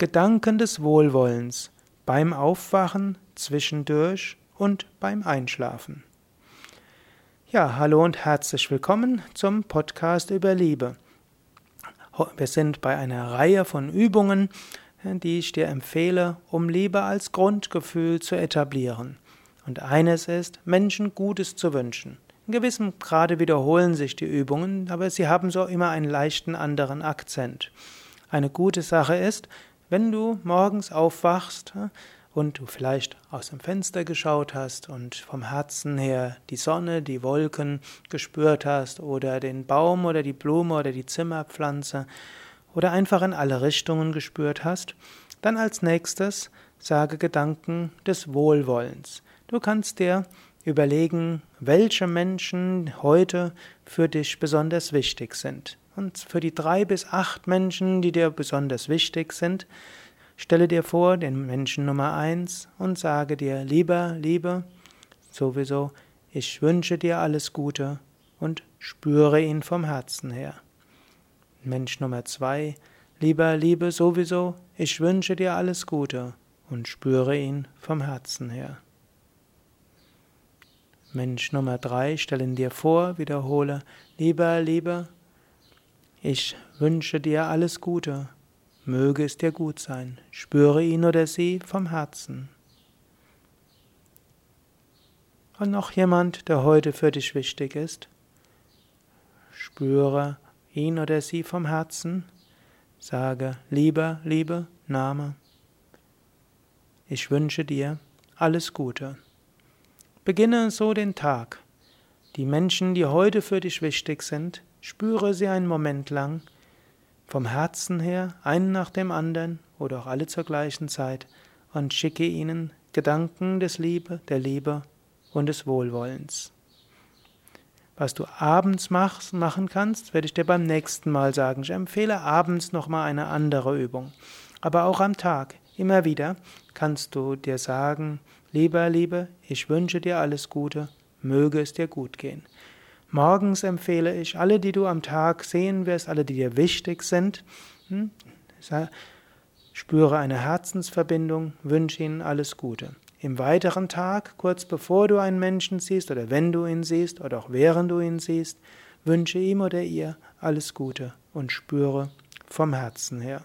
Gedanken des Wohlwollens beim Aufwachen, zwischendurch und beim Einschlafen. Ja, hallo und herzlich willkommen zum Podcast über Liebe. Wir sind bei einer Reihe von Übungen, die ich dir empfehle, um Liebe als Grundgefühl zu etablieren. Und eines ist, Menschen Gutes zu wünschen. In gewissem Grade wiederholen sich die Übungen, aber sie haben so immer einen leichten anderen Akzent. Eine gute Sache ist, wenn du morgens aufwachst und du vielleicht aus dem Fenster geschaut hast und vom Herzen her die Sonne, die Wolken gespürt hast oder den Baum oder die Blume oder die Zimmerpflanze oder einfach in alle Richtungen gespürt hast, dann als nächstes sage Gedanken des Wohlwollens. Du kannst dir überlegen, welche Menschen heute für dich besonders wichtig sind. Und für die drei bis acht Menschen, die dir besonders wichtig sind, stelle dir vor den Menschen Nummer eins und sage dir, lieber, Liebe, sowieso, ich wünsche dir alles Gute und spüre ihn vom Herzen her. Mensch Nummer zwei, lieber, Liebe, sowieso, ich wünsche dir alles Gute und spüre ihn vom Herzen her. Mensch Nummer drei, stelle ihn dir vor, wiederhole, lieber, Liebe, ich wünsche dir alles Gute, möge es dir gut sein, spüre ihn oder sie vom Herzen. Und noch jemand, der heute für dich wichtig ist, spüre ihn oder sie vom Herzen, sage, lieber, liebe, Name, ich wünsche dir alles Gute. Beginne so den Tag. Die Menschen, die heute für dich wichtig sind, Spüre sie einen Moment lang, vom Herzen her, einen nach dem anderen oder auch alle zur gleichen Zeit, und schicke ihnen Gedanken des Liebe, der Liebe und des Wohlwollens. Was du abends machst, machen kannst, werde ich dir beim nächsten Mal sagen. Ich empfehle abends nochmal eine andere Übung. Aber auch am Tag, immer wieder, kannst du dir sagen, lieber Liebe, ich wünsche dir alles Gute, möge es dir gut gehen. Morgens empfehle ich alle, die du am Tag sehen wirst, alle, die dir wichtig sind, hm, spüre eine Herzensverbindung, wünsche ihnen alles Gute. Im weiteren Tag, kurz bevor du einen Menschen siehst oder wenn du ihn siehst oder auch während du ihn siehst, wünsche ihm oder ihr alles Gute und spüre vom Herzen her.